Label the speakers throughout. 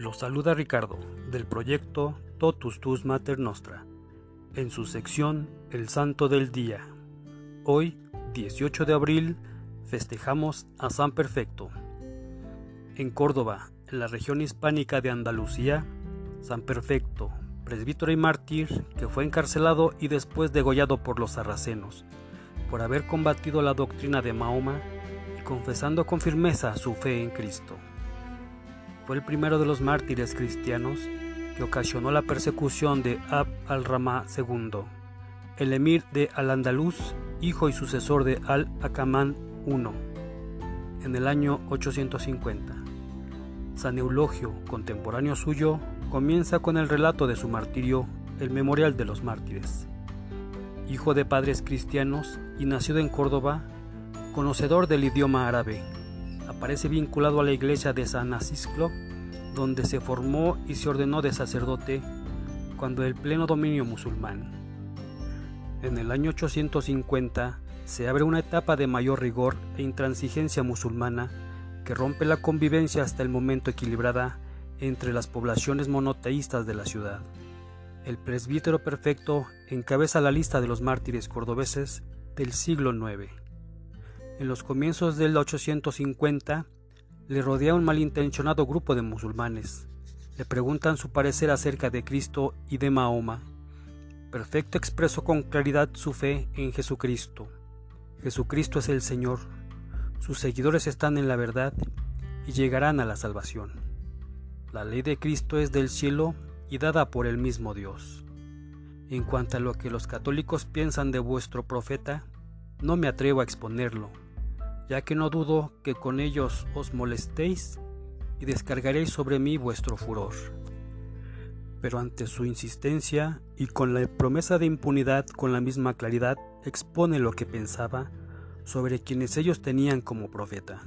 Speaker 1: Los saluda Ricardo del proyecto Totus Tus Mater Nostra, en su sección El Santo del Día. Hoy, 18 de abril, festejamos a San Perfecto. En Córdoba, en la región hispánica de Andalucía, San Perfecto, presbítero y mártir, que fue encarcelado y después degollado por los sarracenos, por haber combatido la doctrina de Mahoma y confesando con firmeza su fe en Cristo. Fue el primero de los mártires cristianos que ocasionó la persecución de Ab al-Ramá II, el emir de Al-Andalus, hijo y sucesor de Al-Akamán I, en el año 850. San Eulogio, contemporáneo suyo, comienza con el relato de su martirio, el Memorial de los Mártires. Hijo de padres cristianos y nacido en Córdoba, conocedor del idioma árabe, aparece vinculado a la iglesia de San Acisclo, donde se formó y se ordenó de sacerdote cuando el pleno dominio musulmán. En el año 850 se abre una etapa de mayor rigor e intransigencia musulmana que rompe la convivencia hasta el momento equilibrada entre las poblaciones monoteístas de la ciudad. El presbítero perfecto encabeza la lista de los mártires cordobeses del siglo IX. En los comienzos del 850 le rodea un malintencionado grupo de musulmanes. Le preguntan su parecer acerca de Cristo y de Mahoma. Perfecto expresó con claridad su fe en Jesucristo. Jesucristo es el Señor. Sus seguidores están en la verdad y llegarán a la salvación. La ley de Cristo es del cielo y dada por el mismo Dios. En cuanto a lo que los católicos piensan de vuestro profeta, no me atrevo a exponerlo ya que no dudo que con ellos os molestéis y descargaréis sobre mí vuestro furor. Pero ante su insistencia y con la promesa de impunidad con la misma claridad expone lo que pensaba sobre quienes ellos tenían como profeta.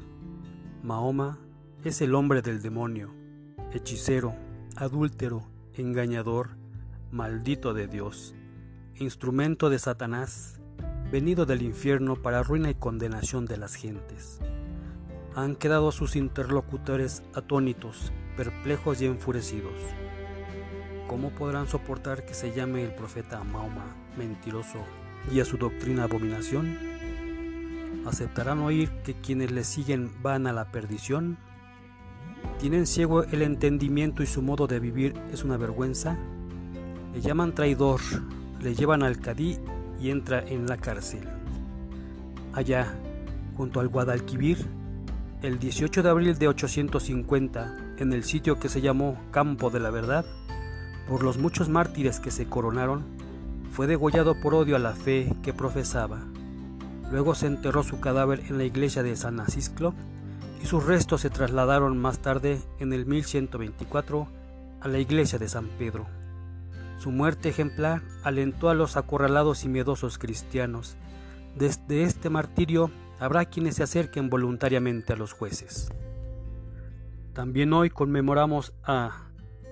Speaker 1: Mahoma es el hombre del demonio, hechicero, adúltero, engañador, maldito de Dios, instrumento de Satanás, venido del infierno para ruina y condenación de las gentes. Han quedado sus interlocutores atónitos, perplejos y enfurecidos. ¿Cómo podrán soportar que se llame el profeta Mahoma mentiroso y a su doctrina abominación? ¿Aceptarán oír que quienes le siguen van a la perdición? ¿Tienen ciego el entendimiento y su modo de vivir es una vergüenza? Le llaman traidor, le llevan al cadí y entra en la cárcel. Allá, junto al Guadalquivir, el 18 de abril de 850, en el sitio que se llamó Campo de la Verdad, por los muchos mártires que se coronaron, fue degollado por odio a la fe que profesaba. Luego se enterró su cadáver en la iglesia de San Acisclo y sus restos se trasladaron más tarde, en el 1124, a la iglesia de San Pedro. Su muerte ejemplar alentó a los acorralados y miedosos cristianos. Desde este martirio habrá quienes se acerquen voluntariamente a los jueces. También hoy conmemoramos a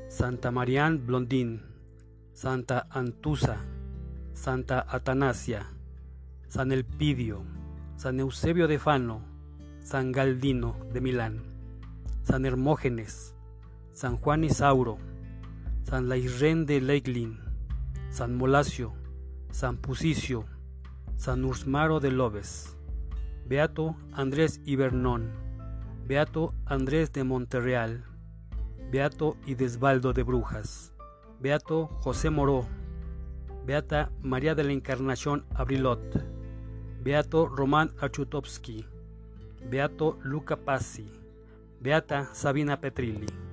Speaker 1: Santa Marianne Blondín, Santa Antusa, Santa Atanasia, San Elpidio, San Eusebio de Fano, San Galdino de Milán, San Hermógenes, San Juan Isauro, San Lairren de Leiglin, San Molasio, San Pusicio, San Ursmaro de Lobes, Beato Andrés Ibernón, Beato Andrés de Monterreal, Beato Idesbaldo de Brujas, Beato José Moró, Beata María de la Encarnación Abrilot, Beato Román Archutovsky, Beato Luca Passi, Beata Sabina Petrilli.